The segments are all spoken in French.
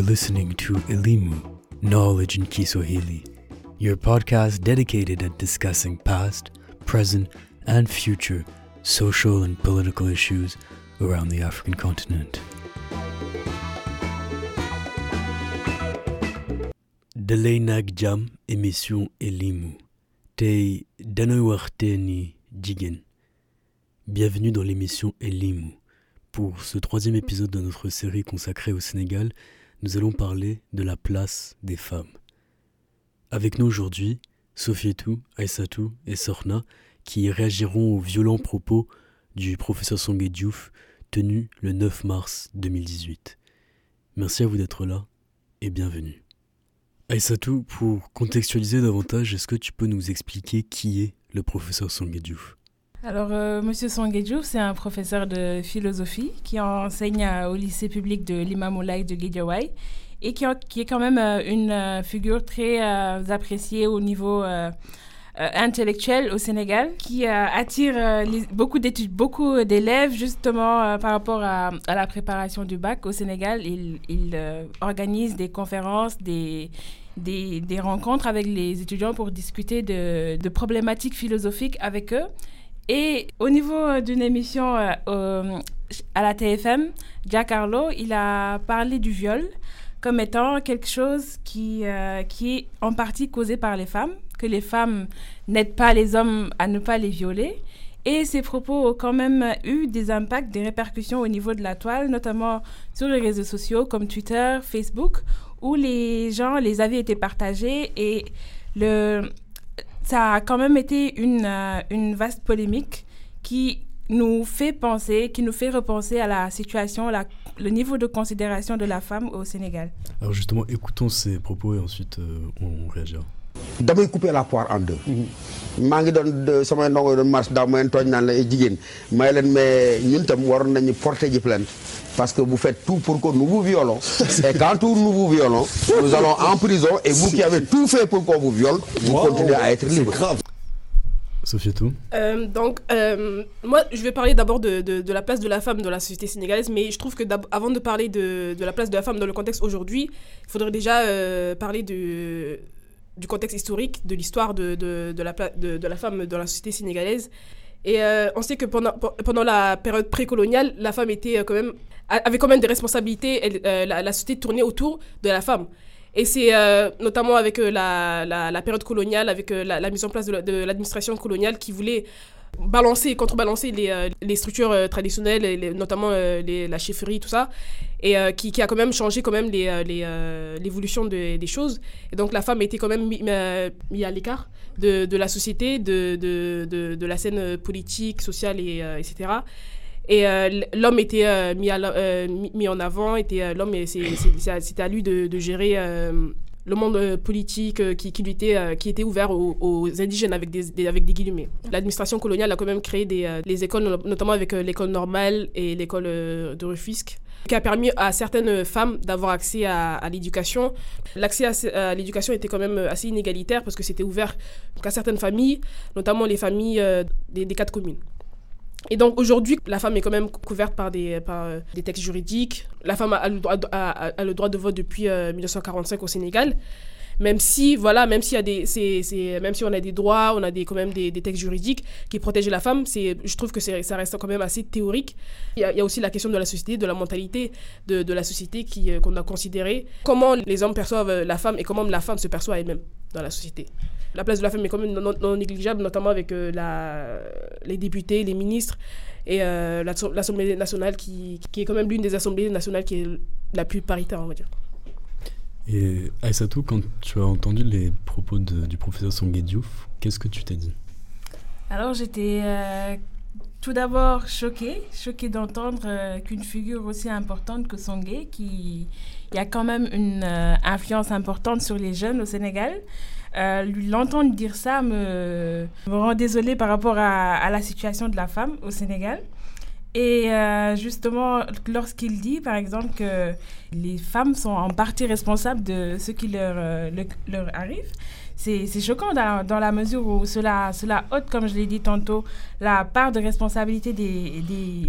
are listening to Elimu, Knowledge in Kiswahili, your podcast dedicated at discussing past, present, and future social and political issues around the African continent. dalay naag jàmm émission Elimu. Tey waxtaani jigéen bienvenue dans l'émission Elimu. Pour ce troisième épisode de notre série consacrée au Sénégal nous allons parler de la place des femmes. Avec nous aujourd'hui Sofietou, Aïssatou et Sorna qui réagiront aux violents propos du professeur Songué Diouf tenu le 9 mars 2018 merci à vous d'être là et bienvenue. Aïssatou, pour contextualiser davantage, est-ce que tu peux nous expliquer qui est le professeur Songuedjouf Alors, euh, Monsieur c'est un professeur de philosophie qui enseigne au lycée public de l'Imamoulaye de Guédiawaye et qui, est quand même euh, une euh, figure très euh, appréciée au niveau euh, intellectuel au Sénégal, qui attire beaucoup d'études, beaucoup d'élèves justement par rapport à, la préparation du bac au Sénégal. Il, organise des conférences, des des, rencontres avec les étudiants pour discuter de, problématiques philosophiques avec eux. Et au niveau d'une émission euh, euh, à la TFM, Giancarlo, il a parlé du viol comme étant quelque chose qui, euh, qui est en partie causé par les femmes, que les femmes n'aident pas les hommes à ne pas les violer. Et ces propos ont quand même eu des impacts, des répercussions au niveau de la toile, notamment sur les réseaux sociaux comme Twitter, Facebook, où les gens, les avis étaient partagés et le, ça a quand même été une, euh, une vaste polémique qui nous fait penser, qui nous fait repenser à la situation, la, le niveau de considération de la femme au Sénégal. Alors justement, écoutons ces propos et ensuite euh, on réagira. Damay couper la poire en deux. maa ngi doon samay ndongo doon marche daaw ma leen tooñ naan la ay jigéen may leen mais ñun tam waroon nañu porter ji plainte parce que vous faites tout pour que nous vous violons et quand tout nous vous violons nous allons en prison et vous qui avez tout fait pour qu'on vous viole vous wow. continuez à être libre. Sofietou euh, Donc, euh, moi, je vais parler d'abord de, de, de, la place de la femme dans la société sénégalaise, mais je trouve que avant de parler de, de, la place de la femme dans le contexte aujourd'hui, il faudrait déjà euh, parler de du contexte historique, de l'histoire de, de, la, de, la femme dans la société sénégalaise. Et euh, on sait que pendant, pendant la période précoloniale, la femme était quand même, avait quand même des responsabilités. Elle, euh, la, société tournait autour de la femme. Et c'est euh, notamment avec la, la, période coloniale, avec la, mise en place de l'administration coloniale qui voulait balancer, contrebalancer les, euh, les structures euh, traditionnelles, les, notamment euh, la chefferie, tout ça, et qui, a quand même changé quand même l'évolution de, des choses. Et donc la femme été quand même mise mis à l'écart de, la société, de, de, de, la scène politique, sociale, et, etc. Et l'homme était mis, à, mis en avant, était l'homme, c'était à lui de, gérer le monde euh, politique euh, qui, euh, qui était ouvert aux, indigènes avec des, guillemets. L'administration coloniale a quand même créé des, les écoles, notamment avec l'école normale et l'école de Rufisque qui a permis à certaines femmes d'avoir accès à, l'éducation. L'accès à, l'éducation était quand même assez inégalitaire parce que c'était ouvert qu'à certaines familles, notamment les familles des quatre communes. Et donc aujourd'hui, la femme est quand même couverte par des, par, euh, des textes juridiques. La femme a, le droit, a, a le droit de vote depuis euh, 1945 au Sénégal. Même si, voilà, même a si on a des droits, on a des, quand même des, textes juridiques qui protègent la femme, je trouve que ça reste quand même assez théorique. Il y, a, a aussi la question de la société, de la mentalité de, la société euh, qu'on a considéré. Comment les hommes perçoivent la femme et comment la femme se perçoit elle-même dans la société la place de la femme est quand même non, non négligeable, notamment avec euh, la, les députés, les ministres et euh, l'Assemblée nationale qui, qui, est quand même l'une des assemblées nationales qui est la plus paritaire, on va dire. Et Aïssatou, quand tu as entendu les propos de, du professeur Songué Diouf, qu'est-ce que tu t'es dit? Alors j'étais euh, tout d'abord choquée, choquée d'entendre euh, qu'une figure aussi importante que Songué, qui il y a quand même une euh, influence importante sur les jeunes au Sénégal, euh, l'entendre dire ça me, rend désolée par rapport à, la situation de la femme au Sénégal. Et euh, justement, lorsqu'il dit, par exemple, que les femmes sont en partie responsables de ce qui leur, euh, le, leur arrive, c'est choquant dans, la mesure où cela, cela ôte, comme je l'ai dit tantôt, la part de responsabilité des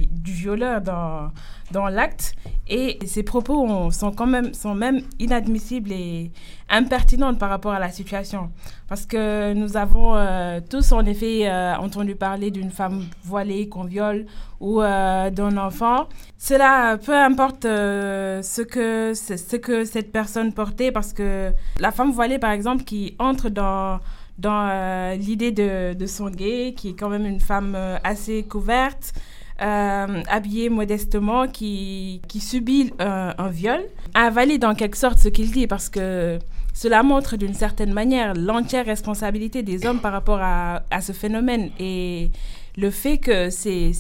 du violeur dans, dans l'acte. Et ces propos sont quand même, sont même inadmissibles et impertinents par rapport à la situation. Parce que nous avons euh, tous, en effet, euh, entendu parler d'une femme voilée qu'on viole ou euh, d'un enfant. Cela, peu importe ce, que, ce que cette personne portait, parce que la femme voilée, par exemple, qui entre dans dans l'idée de, de son gay, qui est quand même une femme assez couverte, euh, habillé modestement, qui, qui subit un, viol, valide en quelque sorte ce qu'il dit parce que cela montre d'une certaine manière l'entière responsabilité des hommes par rapport à, à ce phénomène. Et le fait que c'est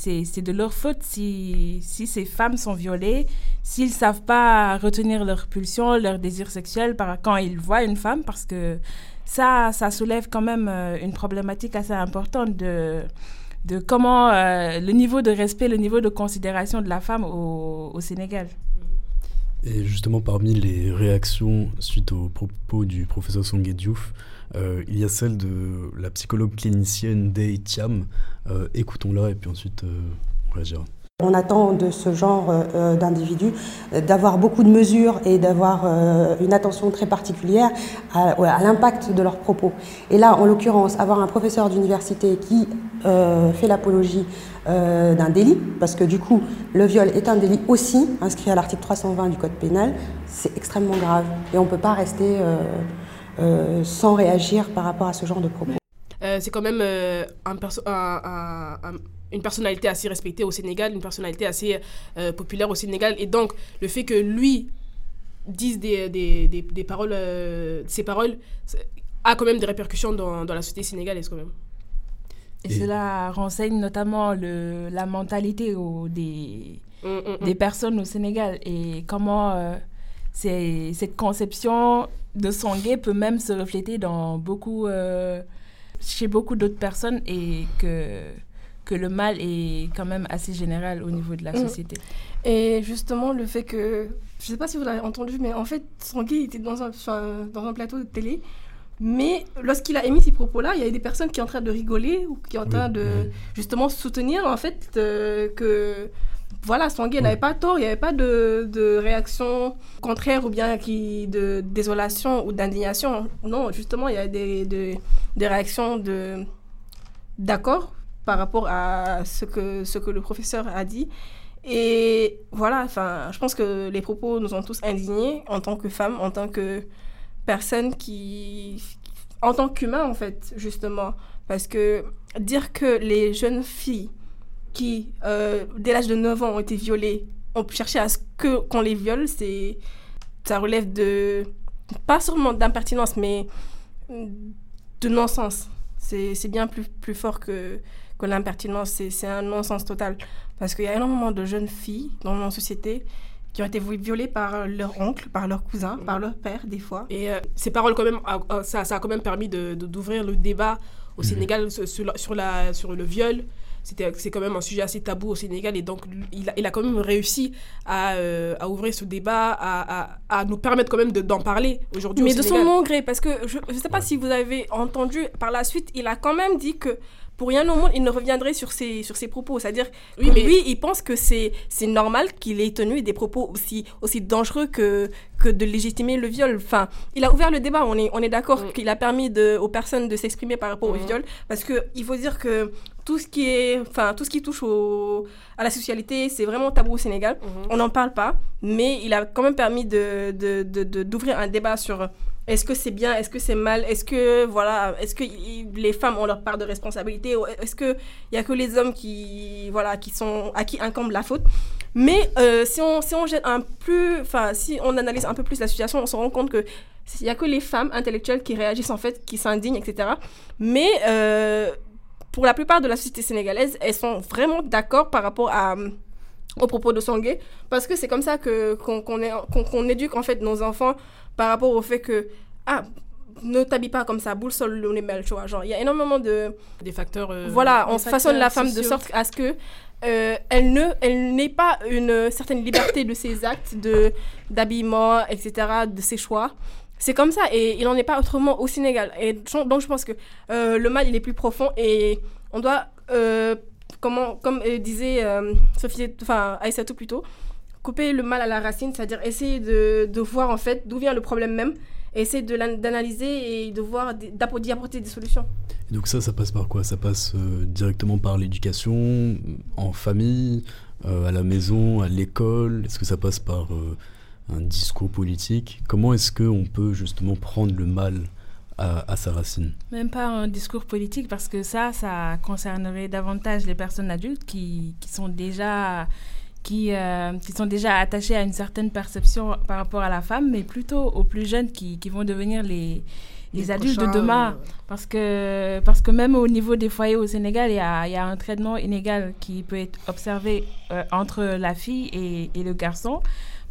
de leur faute si, si ces femmes sont violées, s'ils ne savent pas retenir leur pulsion, leur désir sexuel par, quand ils voient une femme, parce que ça, ça soulève quand même euh, une problématique assez importante de de comment euh, le niveau de respect, le niveau de considération de la femme au, Sénégal. Et justement, parmi les réactions suite aux propos du professeur Songue Diouf, euh, il y a celle de la psychologue clinicienne Day Thiam. Euh, écoutons-la et puis ensuite on réagira. On attend de ce genre euh, d'individus d'avoir beaucoup de mesures et d'avoir euh, une attention très particulière à, l'impact de leurs propos. Et là, en l'occurrence, avoir un professeur d'université qui euh, fait l'apologie d'un délit, parce que du coup, le viol est un délit aussi inscrit à l'article 320 du Code pénal, c'est extrêmement grave. Et on ne peut pas rester sans réagir par rapport à ce genre de propos. c'est quand même un une personnalité assez respectée au Sénégal, une personnalité assez euh, populaire au Sénégal. Et donc, le fait que lui dise des, des, des, paroles, euh, ces paroles, a quand même des répercussions dans, dans la société sénégalaise quand même. Et, cela renseigne notamment le, la mentalité au, des, mm, mm, mm. des personnes au Sénégal et comment euh, cette conception de son gay peut même se refléter dans beaucoup, chez beaucoup d'autres personnes et que que le mal est quand même assez général au niveau de la mm. société. Et justement, le fait que, je ne sais pas si vous l'avez entendu, mais en fait, Sangui était dans un, dans un plateau de télé. Mais lorsqu'il a émis ces propos-là, il y avait des personnes qui sont en train de rigoler ou qui sont en train de justement soutenir en fait euh, que voilà, Sangui n'avait pas tort, il n'y avait pas de, de, réaction contraire ou bien qui, de désolation ou d'indignation. Non, justement, il y a des, des, des réactions de d'accord par rapport à ce que, ce que le professeur a dit. Et voilà, je pense que les propos nous ont tous indignés en tant que femmes, en tant que personnes qui. en tant qu'humains, en fait, justement. Parce que dire que les jeunes filles qui, euh, dès l'âge de 9 ans, ont été violées, ont cherché à ce qu'on les viole, c'est. ça relève de. pas seulement d'impertinence, mais de non-sens. C'est bien plus, plus fort que, que l'impertinence, c'est un non-sens total. Parce qu'il y a énormément de jeunes filles dans nos sociétés qui ont été violées par leur oncle, par leur cousin, par leur père, des fois. Et euh, ces paroles, quand même, ça, ça, a quand même permis d'ouvrir de, d'ouvrir le débat au mhm. Sénégal sur, sur, la, sur le viol. C'est quand même un sujet assez tabou au Sénégal et donc il a, il a quand même réussi à, euh, à ouvrir ce débat, à, à, à, nous permettre quand même d'en parler aujourd'hui. Mais de son bon gré, parce que je ne sais pas si vous avez entendu par la suite, il a quand même dit que pour rien au monde, il ne reviendrait sur ses, sur ses propos. C'est-à-dire, oui, mais... lui, il pense que c'est normal qu'il ait tenu des propos aussi, aussi dangereux que, que de légitimer le viol. Enfin, il a ouvert le débat, on est, on est d'accord qu'il a permis de, aux personnes de s'exprimer par rapport au mm. viol. Parce qu'il faut dire que tout ce qui, est, enfin, tout ce qui touche au, à la socialité, c'est vraiment tabou au Sénégal. Mm-hmm. On n'en parle pas, mais il a quand même permis d'ouvrir de, de, de, un débat sur est-ce que c'est bien Est-ce que c'est mal Est-ce que voilà, est-ce que les femmes ont leur part de responsabilité Est-ce que il y a que les hommes qui voilà qui sont à qui incombe la faute Mais euh, si on si on jette un plus, si on analyse un peu plus la situation, on se rend compte que il y a que les femmes intellectuelles qui réagissent en fait, qui s'indignent, etc. Mais euh, pour la plupart de la société sénégalaise, elles sont vraiment d'accord par rapport à aux propos de Sangué, parce que c'est comme ça que qu'on qu'on éduque en fait nos enfants par rapport au fait que, ah, ne t'habille pas comme ça, boule sol le belle, tu vois. Genre, il y a énormément de. Des facteurs. Euh, voilà, on façonne la femme de sorte à ce que. Euh, elle ne elle n'ait pas une certaine liberté de ses actes de d'habillement etc de ses choix c'est comme ça et il n'en est pas autrement au Sénégal. Et donc je pense que euh, le mal il est plus profond et on doit, comment, comme euh, disait Sophie, enfin Aïssatou plutôt, couper le mal à la racine, c'est-à-dire essayer de, de, voir en fait d'où vient le problème même, essayer d'analyser et de voir, d'y apporter des solutions. donc ça, ça passe par quoi? Ça passe directement par l'éducation, en famille, à la maison, à l'école? Est-ce que ça passe par un discours politique? Comment est-ce qu'on peut justement prendre le mal? À, sa racine Même pas un discours politique, parce que ça, ça concernerait davantage les personnes adultes qui, qui sont déjà qui, euh, qui sont déjà attachées à une certaine perception par rapport à la femme, mais plutôt aux plus jeunes qui, qui vont devenir les, les, adultes de demain. Euh, parce, que, parce que même au niveau des foyers au Sénégal, il y a, y a, un traitement inégal qui peut être observé euh, entre la fille et, et le garçon.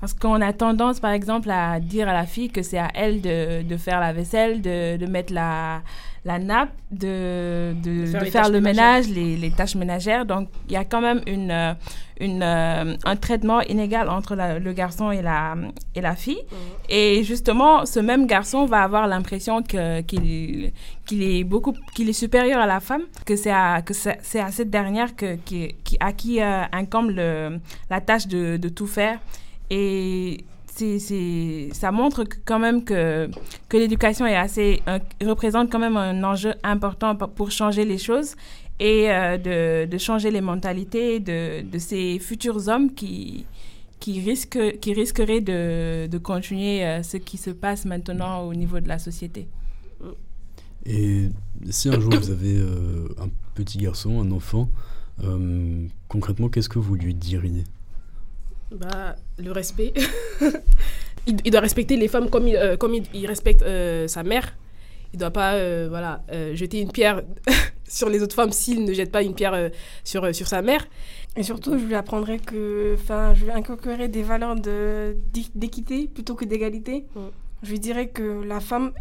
Parce qu'on a tendance, par exemple, à dire à la fille que c'est à elle de, de, faire la vaisselle, de, de mettre la, la nappe, de, de, faire, faire le ménage, les, les, tâches ménagères. Donc, il y a quand même une, euh, une, euh, un traitement inégal entre le garçon et la, et la fille. Mhm. Et justement, ce même garçon va avoir l'impression qu'il qu'il est beaucoup qu'il est supérieur à la femme, que c'est à, que c'est à cette dernière que, qui, qui, à qui euh, incombe le, la tâche de, de tout faire. Et c'est, ça montre quand même que, que l'éducation est assez, représente quand même un enjeu important pour changer les choses et euh, de, de, changer les mentalités de, de, ces futurs hommes qui, qui, risquent, qui risqueraient de, de continuer euh, ce qui se passe maintenant au niveau de la société. Et si un jour vous avez euh, un petit garçon, un enfant, concrètement, qu'est-ce que vous lui diriez? Bah, le respect. il, doit respecter les femmes comme il, euh, comme il, respecte euh, sa mère. Il ne doit pas euh, voilà, jeter une pierre sur les autres femmes s'il ne jette pas une pierre sur, sur sa mère. Et surtout, je lui apprendrai que, enfin, je lui inculquerai des valeurs d'équité plutôt que d'égalité. Mm. Je lui dirais que la femme,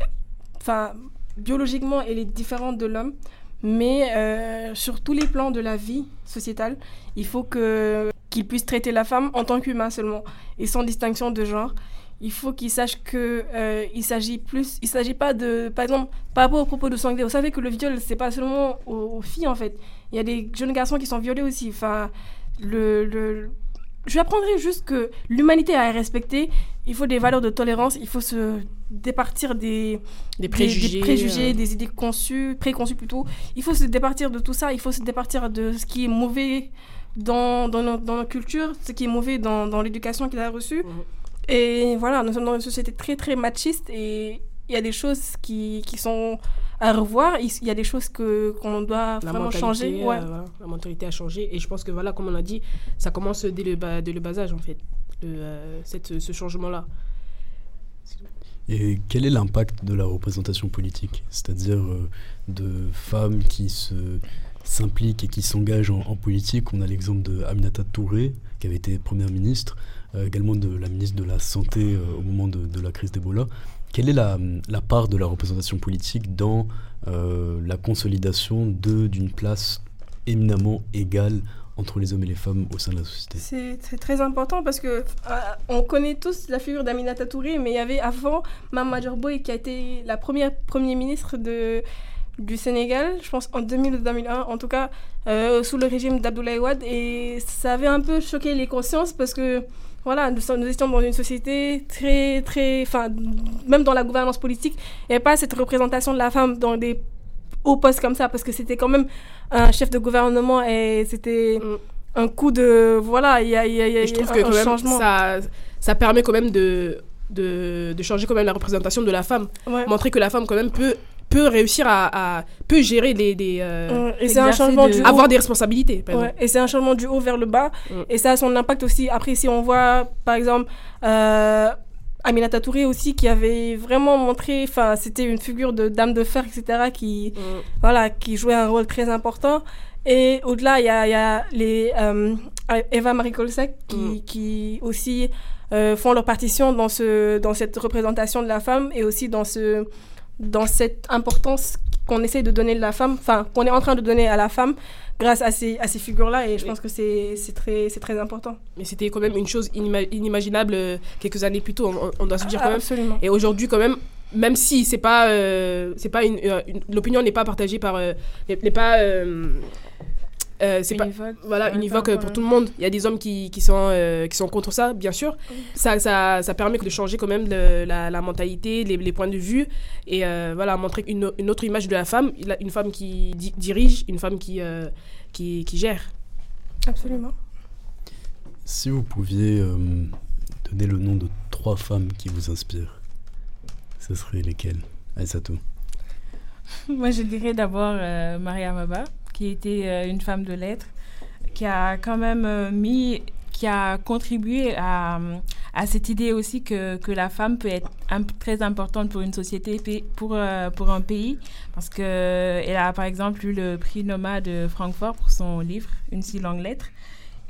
enfin, biologiquement, elle est différente de l'homme, mais sur tous les plans de la vie sociétale, il faut que qu'il puisse traiter la femme en tant qu'humain seulement et sans distinction de genre. Il faut qu'il sache que euh, il s'agit plus, il s'agit pas de, par exemple, par rapport au propos de Sanglé, vous savez que le viol c'est pas seulement aux, filles en fait. Il y a des jeunes garçons qui sont violés aussi. Enfin, le, le je lui apprendrai juste que l'humanité à respecter. Il faut des valeurs de tolérance. Il faut se départir des, des préjugés, des, préjugés, euh. des idées conçues, préconçues plutôt. Il faut se départir de tout ça. Il faut se départir de ce qui est mauvais dans, dans, notre, dans culture, ce qui est mauvais dans, dans l'éducation qu'il a reçue. Mhm. Et voilà, nous sommes dans une société très, très machiste et il y a des choses qui, qui sont à revoir. Il y a des choses que qu'on doit vraiment changer. Ouais. Euh, la mentalité a changé. Et je pense que, voilà, comme on a dit, ça commence dès le bas, dès le bas âge, en fait, euh, cette, ce changement-là. Et quel est l'impact de la représentation politique? C'est-à-dire euh, de femmes qui se s'impliquent et qui s'engagent en, politique. On a l'exemple de Aminata Touré, qui avait été première ministre, euh, également de la ministre de la Santé euh, au moment de, la crise d'Ebola. Quelle est la, part de la représentation politique dans euh, la consolidation d'une place éminemment égale entre les hommes et les femmes au sein de la société? C'est très important parce que on connaît tous la figure d'Aminata Touré, mais il y avait avant Mama Boy qui a été la première première ministre de du Sénégal, je pense en 2000-2001, en tout cas euh, sous le régime d'Abdoulaye Wade. Et ça avait un peu choqué les consciences parce que voilà, nous, nous étions dans une société très, très. Enfin, même dans la gouvernance politique, il n'y avait pas cette représentation de la femme dans des hauts postes comme ça parce que c'était quand même un chef de gouvernement et c'était. Mm. Un coup de. Voilà, il y a, y a, y a je trouve un, que changement. ça, ça permet quand même de, de, de, changer quand même la représentation de la femme. Montrer que la femme quand même peut peut réussir à, peut gérer des, des euh, et c'est un changement du avoir des responsabilités et c'est un changement du haut vers le bas. Et ça a son impact aussi. Après si on voit par exemple euh, Aminata Touré aussi qui avait vraiment montré enfin c'était une figure de dame de fer etc qui voilà qui jouait un rôle très important. Et au-delà il y a, y a, les euh, Eva Marie Colsec qui, qui aussi euh, font leur partition dans ce dans cette représentation de la femme et aussi dans ce dans cette importance qu'on essaie de donner à la femme, enfin, qu'on est en train de donner à la femme grâce à ces, à ces figures-là. Et je pense que c'est très, très important. Mais c'était quand même une chose inimaginable euh, quelques années plus tôt, on, doit se dire quand même. Absolument. Et aujourd'hui, quand même, même si c'est pas, euh, c'est pas une, euh, une- l'opinion n'est pas partagée par, euh, n'est n'est pas, euh, euh, c'est pas, Univoque. voilà, univoque par euh, pour tout le monde. Il y a des hommes qui, qui sont, euh, qui sont contre ça, bien sûr. Ça, ça, ça permet de changer quand même le- la, la mentalité, les, les points de vue, et euh, voilà, montrer une, une autre image de la femme, une femme qui di- dirige, une femme qui, euh, qui, qui gère. Absolument. Si vous pouviez euh, donner le nom de trois femmes qui vous inspirent, ce serait lesquelles Aïssatou? Moi, je dirais d'abord euh, Maria Maba, qui était euh, une femme de lettres, qui a quand même euh, mis, qui a contribué à, cette idée aussi que, que la femme peut être un- très importante pour une société, pour, euh, pour un pays, parce qu'elle a par exemple eu le prix Noma de Francfort pour son livre Une si longue lettre.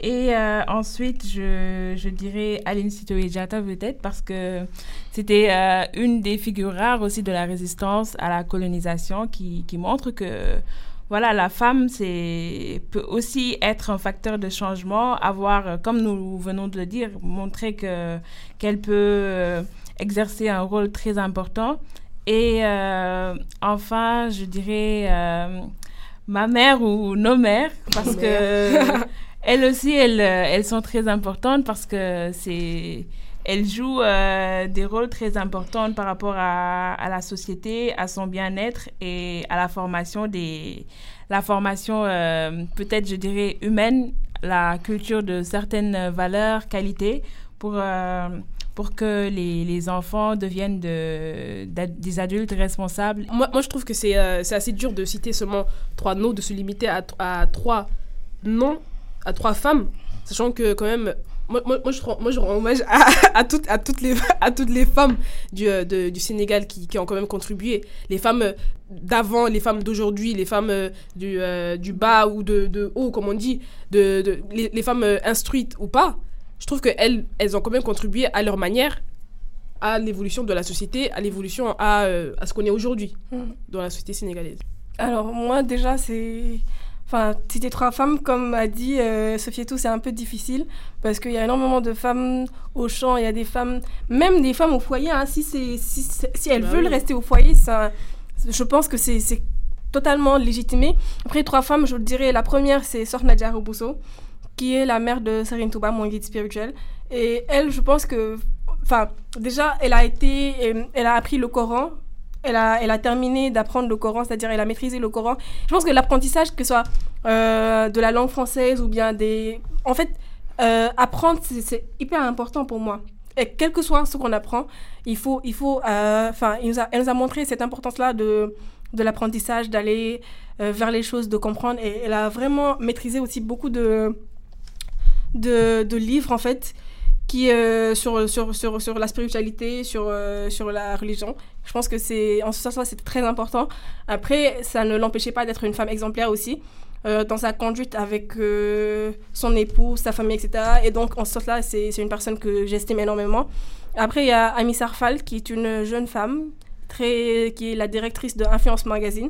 Et ensuite, je, je dirais Aline Sitoé-Diatta peut-être parce que c'était une des figures rares aussi de la résistance à la colonisation qui, qui montre que voilà, la femme c'est, peut aussi être un facteur de changement, avoir, euh, comme nous venons de le dire, montrer que, qu'elle peut euh, exercer un rôle très important. Et euh, enfin, je dirais euh, ma mère ou nos mères parce que elles aussi, elles, elles sont très importantes parce que c'est elles jouent euh, des rôles très importants par rapport à, la société, à son bien-être et à la formation des la formation euh, peut-être je dirais humaine, la culture de certaines valeurs, qualités pour euh, pour que les, les enfants deviennent de, des adultes responsables. Moi, moi, je trouve que c'est c'est assez dur de citer seulement trois noms, de se limiter à, à trois noms, à trois femmes, sachant que quand même, moi, moi, moi, je, rends, moi je rends hommage à, à, toutes, à, toutes les, à toutes les femmes du, euh, de- du Sénégal qui, qui ont quand même contribué. Les femmes euh, d'avant, les femmes d'aujourd'hui, les femmes euh, du, euh, du bas ou de, de haut, comme on dit, de, de, les, les femmes instruites ou pas. Je trouve qu'elles elles ont quand même contribué à leur manière à l'évolution de la société, à l'évolution à, euh, à ce qu'on est aujourd'hui Mhm. dans la société sénégalaise. Alors moi déjà c'est... Enfin, citer trois femmes, comme a dit euh, Sophie Etou, c'est un peu difficile parce qu'il y a énormément de femmes au champ, il y a des femmes, même des femmes au foyer, hein, si, si, elles Bah veulent oui. rester au foyer, ça, je pense que c'est totalement légitimé. Après, trois femmes, je vous dirais, la première c'est Sœur Nadia Robusso, qui est la mère de Serine Touba, mon guide spirituel. Et elle, je pense que, enfin, déjà, elle a été, elle a appris le Coran. Elle a, elle a terminé d'apprendre le Coran, c'est-à-dire elle a maîtrisé le Coran. Je pense que l'apprentissage, que ce soit euh, de la langue française ou bien des... En fait, euh, apprendre, c'est- hyper important pour moi. Et quel que soit ce qu'on apprend, il faut... Il faut euh, enfin, elle nous a montré cette importance-là de, de l'apprentissage, d'aller vers les choses, de comprendre. Et elle a vraiment maîtrisé aussi beaucoup de, de livres, en fait, qui, euh, sur, sur, sur, sur la spiritualité, sur, euh, sur la religion. Je pense que c'est, en ce sens-là, c'est très important. Après, ça ne l'empêchait pas d'être une femme exemplaire aussi, euh, dans sa conduite avec son époux, sa famille, etc. Et donc, en ce sens-là, c'est, une personne que j'estime énormément. Après, il y a Amy Sarfal, qui est une jeune femme, très, qui est la directrice de Influence Magazine,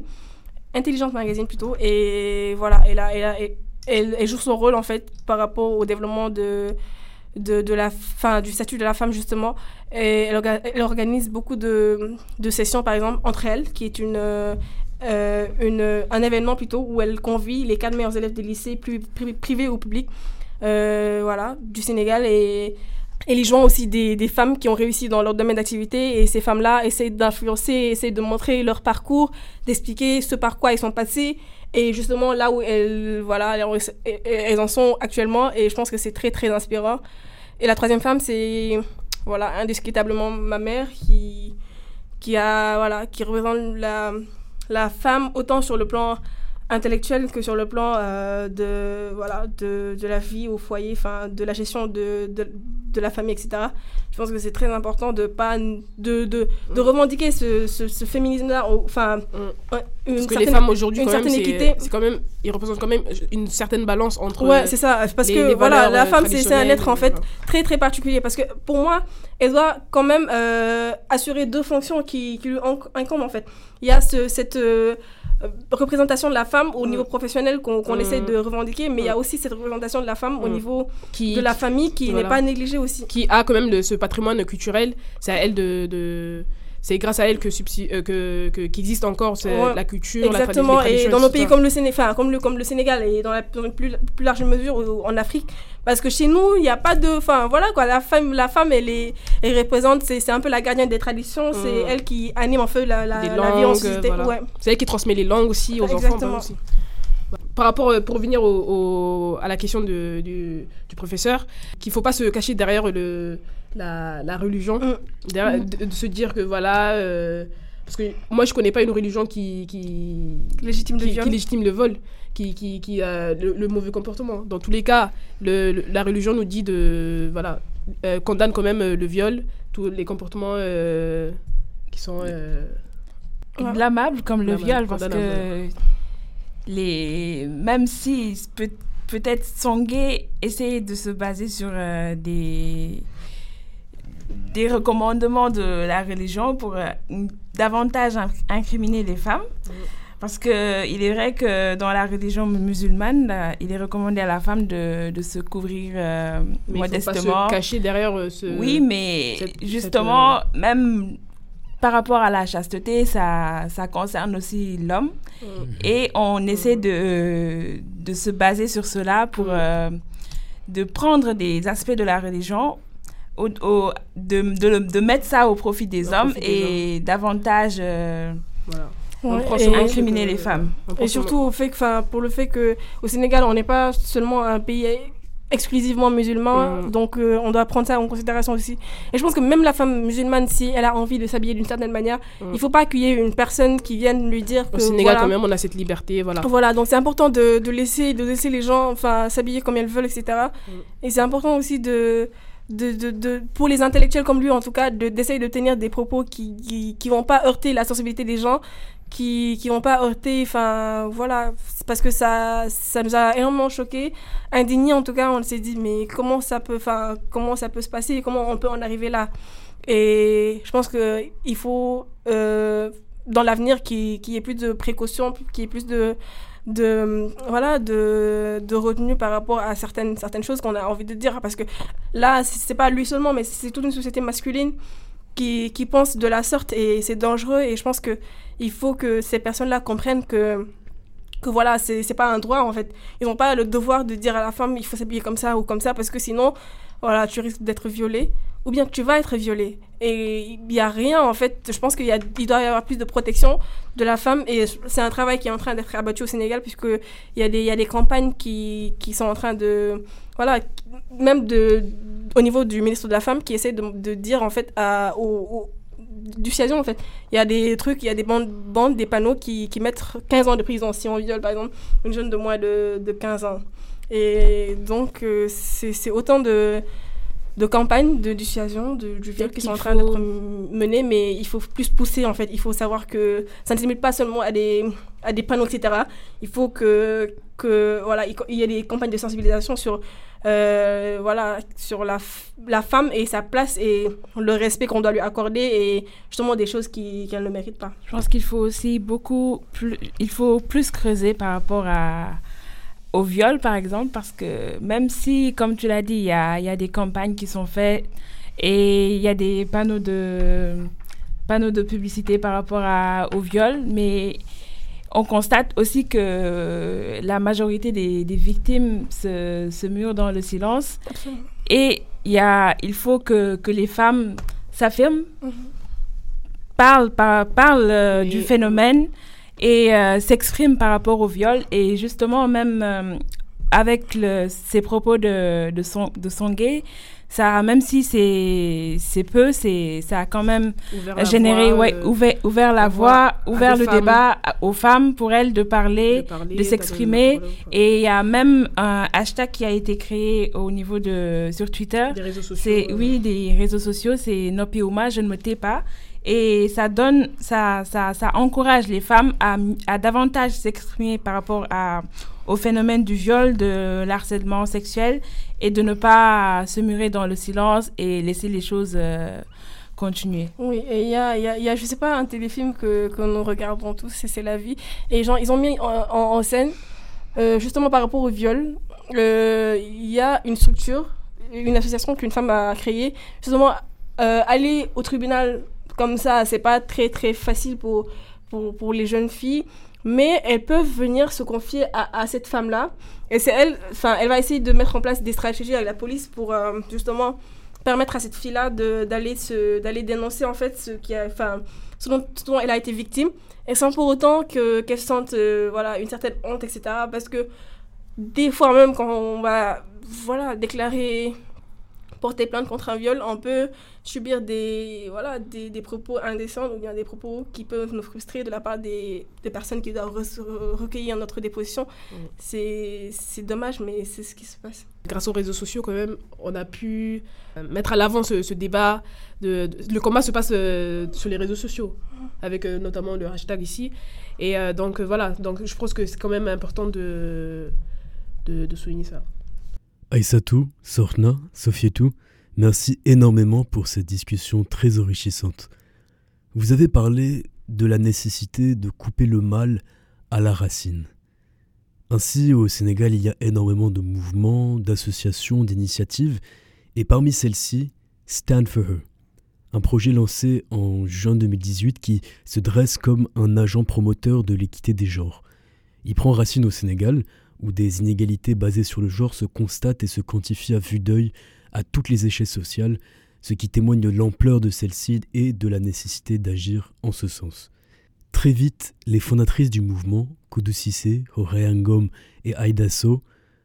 Intelligente Magazine plutôt. Et voilà, elle, a- elle, elle joue son rôle, en fait, par rapport au développement de de, la fin, du statut de la femme justement. Et elle, orga- elle organise beaucoup de, de sessions par exemple entre elles, qui est une, euh, une, un événement plutôt où elle convie les quatre meilleurs élèves des lycées pri- privés ou publics euh, voilà, du Sénégal. Et et les joints aussi des, des femmes qui ont réussi dans leur domaine d'activité. Et ces femmes-là essayent d'influencer, essayent de montrer leur parcours, d'expliquer ce par quoi elles sont passées et justement là où elles, voilà, elles, en- sont actuellement et je pense que c'est très très inspirant. Et la troisième femme, c'est voilà, indiscutablement ma mère qui, qui, a, voilà, qui représente la, la femme autant sur le plan intellectuel que sur le plan euh, de, voilà, de, de la vie au foyer, de la gestion de, de la famille, etc. Je pense que c'est très important de pas de, de, de revendiquer ce, ce, ce féminisme-là, enfin, Mm. un- une Parce que certaine- les femmes aujourd'hui, c'est équité. c'est quand même, ils représentent quand même une certaine balance entre. Ouais, c'est ça. Parce les- que les voilà, la euh, femme, c'est un être en fait voilà. très très particulier. Parce que pour moi, elle doit quand même euh, assurer deux fonctions qui, qui lui en- incombent en fait. Il y a ce, cette euh, euh, représentation de la femme au Mm. niveau professionnel qu'on Mm. essaie de revendiquer, mais il y a aussi cette représentation de la femme au Mm. niveau qui, de la famille qui voilà. n'est pas négligée aussi. qui a quand même ce patrimoine culturel, c'est à elle de, de c'est grâce à elle que, euh, que, que- qu'existe encore c'est Ouais. la culture, la Exactement, et dans nos pays comme le, Séné- enfin, comme, le, comme le Sénégal et dans la dans une plus, plus large mesure en Afrique, parce que chez nous, il n'y a pas de... Enfin, voilà quoi, la femme, la femme elle, est, elle représente, c'est un peu la gardienne des traditions, c'est Mm. elle qui anime en fait la, la, la vie en société. voilà. Ouais. C'est elle qui transmet les langues aussi aux enfants. Exactement. par exemple, aussi. Par rapport, euh, pour revenir au, au- à la question de- du, du professeur, qu'il ne faut pas se cacher derrière le, la, la religion, Mm. derrière- de, de se dire que voilà. euh, parce que moi, je ne connais pas une religion qui, qui, Légitime de qui, viol. qui légitime le vol, qui, qui, qui a le, le mauvais comportement. Dans tous les cas, le, le- la religion nous dit de. Voilà, euh, condamne quand même euh, le viol, tous les comportements euh, qui sont. euh, Ouais. blâmable comme le Blâmable, viol parce que les même si peut peut-être Songé essaie de se baser sur euh, des des recommandements de la religion pour euh, davantage inc- incriminer les femmes parce que il est vrai que dans la religion musulmane là, il est recommandé à la femme de, de se couvrir euh, mais il faut pas modestement se cacher derrière euh, ce. oui, mais cette- justement, même par rapport à la chasteté, ça, ça concerne aussi l'homme. Mm. Et on essaie de, de se baser sur cela pour Mm. euh, de prendre des aspects de la religion, au, au- de, de, de mettre ça au profit des Au hommes profit des et davantage euh, Voilà. Ouais, On incriminer les femmes. Et surtout au fait que, enfin, pour le fait que au Sénégal, on n'est pas seulement un pays exclusivement musulman, Mm. donc euh, on doit prendre ça en considération aussi. Et je pense que même la femme musulmane, si elle a envie de s'habiller d'une certaine manière, Mm. il faut pas qu'il y ait une personne qui vienne lui dire que Au Sénégal, voilà, quand même, on a cette liberté, voilà. Voilà, donc c'est important de, de laisser, de laisser les gens enfin, s'habiller comme elles veulent, etc. Mm. Et c'est important aussi de, de, de, de- pour les intellectuels comme lui, en tout cas, de- d'essayer de, tenir des propos qui, qui, qui vont pas heurter la sensibilité des gens, qui, qui vont pas heurter, enfin, voilà, parce que ça, ça nous a énormément choqués, indignés en tout cas, on s'est dit, mais comment ça peut, enfin, comment ça peut se passer, comment on peut en arriver là? Et je pense que il faut, euh, dans l'avenir, qu'il y ait plus de précautions, qu'il y ait plus de de voilà de, de retenue par rapport à certaines certaines choses qu'on a envie de dire. Parce que là c'est pas lui seulement mais c'est toute une société masculine qui, qui pense de la sorte et c'est dangereux. Et je pense que il faut que ces personnes là comprennent que que voilà c'est pas un droit en fait. Ils n'ont pas le devoir de dire à la femme il faut s'habiller comme ça ou comme ça parce que sinon voilà tu risques d'être violée ou bien tu vas être violée et il n'y a rien en fait. Je pense qu'il doit y avoir plus de protection de la femme. Et c'est un travail qui est en train d'être abattu au Sénégal puisque il y a des y a des campagnes qui, qui sont en train de voilà même de au niveau du ministre de la femme qui essaie de, dire en fait à au, au- du Ciasion en fait. Il y a des trucs il y a des bandes, des panneaux qui, qui mettent 15 ans de prison. Si on viole par exemple une jeune de moins de, de 15 ans. Et donc euh, c'est autant de de campagnes de dissuasion de, du viol qui sont en train faut- d'être menées mais il faut plus pousser en fait. Il faut savoir que ça ne se limite pas seulement à des à des panneaux etc il faut que que voilà il y a des campagnes de sensibilisation sur euh, voilà sur la, la femme et sa place et le respect qu'on doit lui accorder et justement des choses qu'elle ne mérite pas. Je pense qu'il faut aussi beaucoup plus, il faut plus creuser par rapport à, au viol, par exemple, parce que même si, comme tu l'as dit, il y a, il y a des campagnes qui sont faites et il y a des panneaux de, panneaux de publicité par rapport à, au viol, mais on constate aussi que la majorité des, des victimes se, se murent dans le silence. Et il, y a, il faut que, que les femmes s'affirment, parlent, par- parlent euh, Oui. du phénomène et euh, s'expriment par rapport au viol. Et justement, même euh, avec le, ces propos de, de, son, de Songé, ça, même si c'est c'est peu, c'est ça a quand même Ouvert généré, voie, ouais, euh, ouvert, ouvert la la voie, voie ouvert le femmes. débat aux femmes pour elles de parler, de s'exprimer. et il y a même un hashtag qui a été créé au niveau de sur Twitter. des réseaux sociaux. C'est euh, oui des réseaux sociaux, c'est Nopioma, je ne me tais pas, et ça donne, ça, ça, ça encourage les femmes à, davantage s'exprimer par rapport à, au phénomène du viol, de l'harcèlement sexuel, et de ne pas se murer dans le silence et laisser les choses euh, continuer. Oui, et il y a, y, a, y a, je sais pas, un téléfilm que, que nous regardons tous, c'est la vie. Et genre, ils ont mis en, scène, euh, justement par rapport au viol, euh, il y a une structure, une association qu'une femme a créée, justement, aller au tribunal comme ça, c'est pas très très facile pour, pour, pour, les jeunes filles, mais elles peuvent venir se confier à, cette femme-là. Et c'est elle, enfin, elle va essayer de mettre en place des stratégies avec la police pour euh, justement permettre à cette fille-là d'aller d'aller dénoncer en fait ce qui a, enfin, ce dont, elle a été victime, et sans pour autant que qu'elle sente euh, voilà une certaine honte, etc. Parce que des fois même quand on va voilà déclarer porter plainte contre un viol, on peut subir des, voilà, des, des, propos indécents ou bien des propos qui peuvent nous frustrer de la part des, des personnes qui doivent recueillir notre déposition. Mm. C'est dommage, mais c'est ce qui se passe. Grâce aux réseaux sociaux, quand même, on a pu euh, mettre à l'avant ce, ce, débat. De, le combat se passe euh, sur les réseaux sociaux, avec euh, notamment le hashtag ici. Et donc, voilà, donc, je pense que c'est quand même important de, de, de souligner ça. Aïssatou, Sorna, Sofietou, merci énormément pour cette discussion très enrichissante. Vous avez parlé de la nécessité de couper le mal à la racine. Ainsi, au Sénégal, il y a énormément de mouvements, d'associations, d'initiatives, et parmi celles-ci, Stand for Her, un projet lancé en juin 2018 qui se dresse comme un agent promoteur de l'équité des genres. Il prend racine au Sénégal, où des inégalités basées sur le genre se constatent et se quantifient à vue d'œil à toutes les échelles sociales, ce qui témoigne de l'ampleur de celle-ci et de la nécessité d'agir en ce sens. Très vite, les fondatrices du mouvement, Koudou Sissé, Ngom et Aïdasso,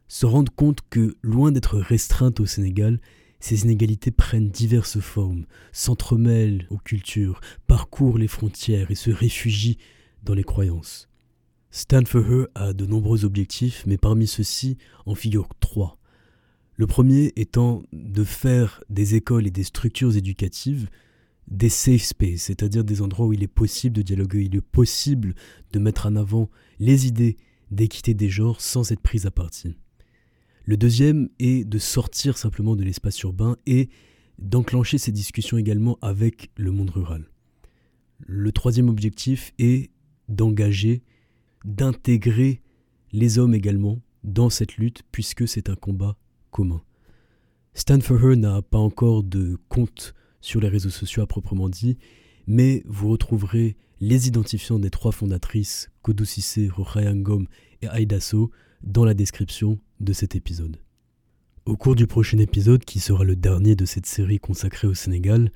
se rendent compte que, loin d'être restreintes au Sénégal, ces inégalités prennent diverses formes, s'entremêlent aux cultures, parcourent les frontières et se réfugient dans les croyances. Stand a de nombreux objectifs, mais parmi ceux-ci en figurent trois. Le premier étant de faire des écoles et des structures éducatives des safe spaces, c'est-à-dire des endroits où il est possible de dialoguer, il est possible de mettre en avant les idées d'équité des genres sans être prise à partie. Le deuxième est de sortir simplement de l'espace urbain et d'enclencher ces discussions également avec le monde rural. Le troisième objectif est d'engager d'intégrer les hommes également dans cette lutte puisque c'est un combat commun. Her n'a pas encore de compte sur les réseaux sociaux à proprement dit, mais vous retrouverez les identifiants des trois fondatrices, Kodou Sissé, Ngom et Aïdasso, dans la description de cet épisode. Au cours du prochain épisode, qui sera le dernier de cette série consacrée au Sénégal,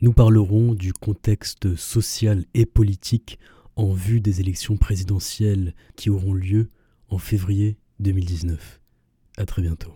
nous parlerons du contexte social et politique en vue des élections présidentielles qui auront lieu en février 2019. À très bientôt.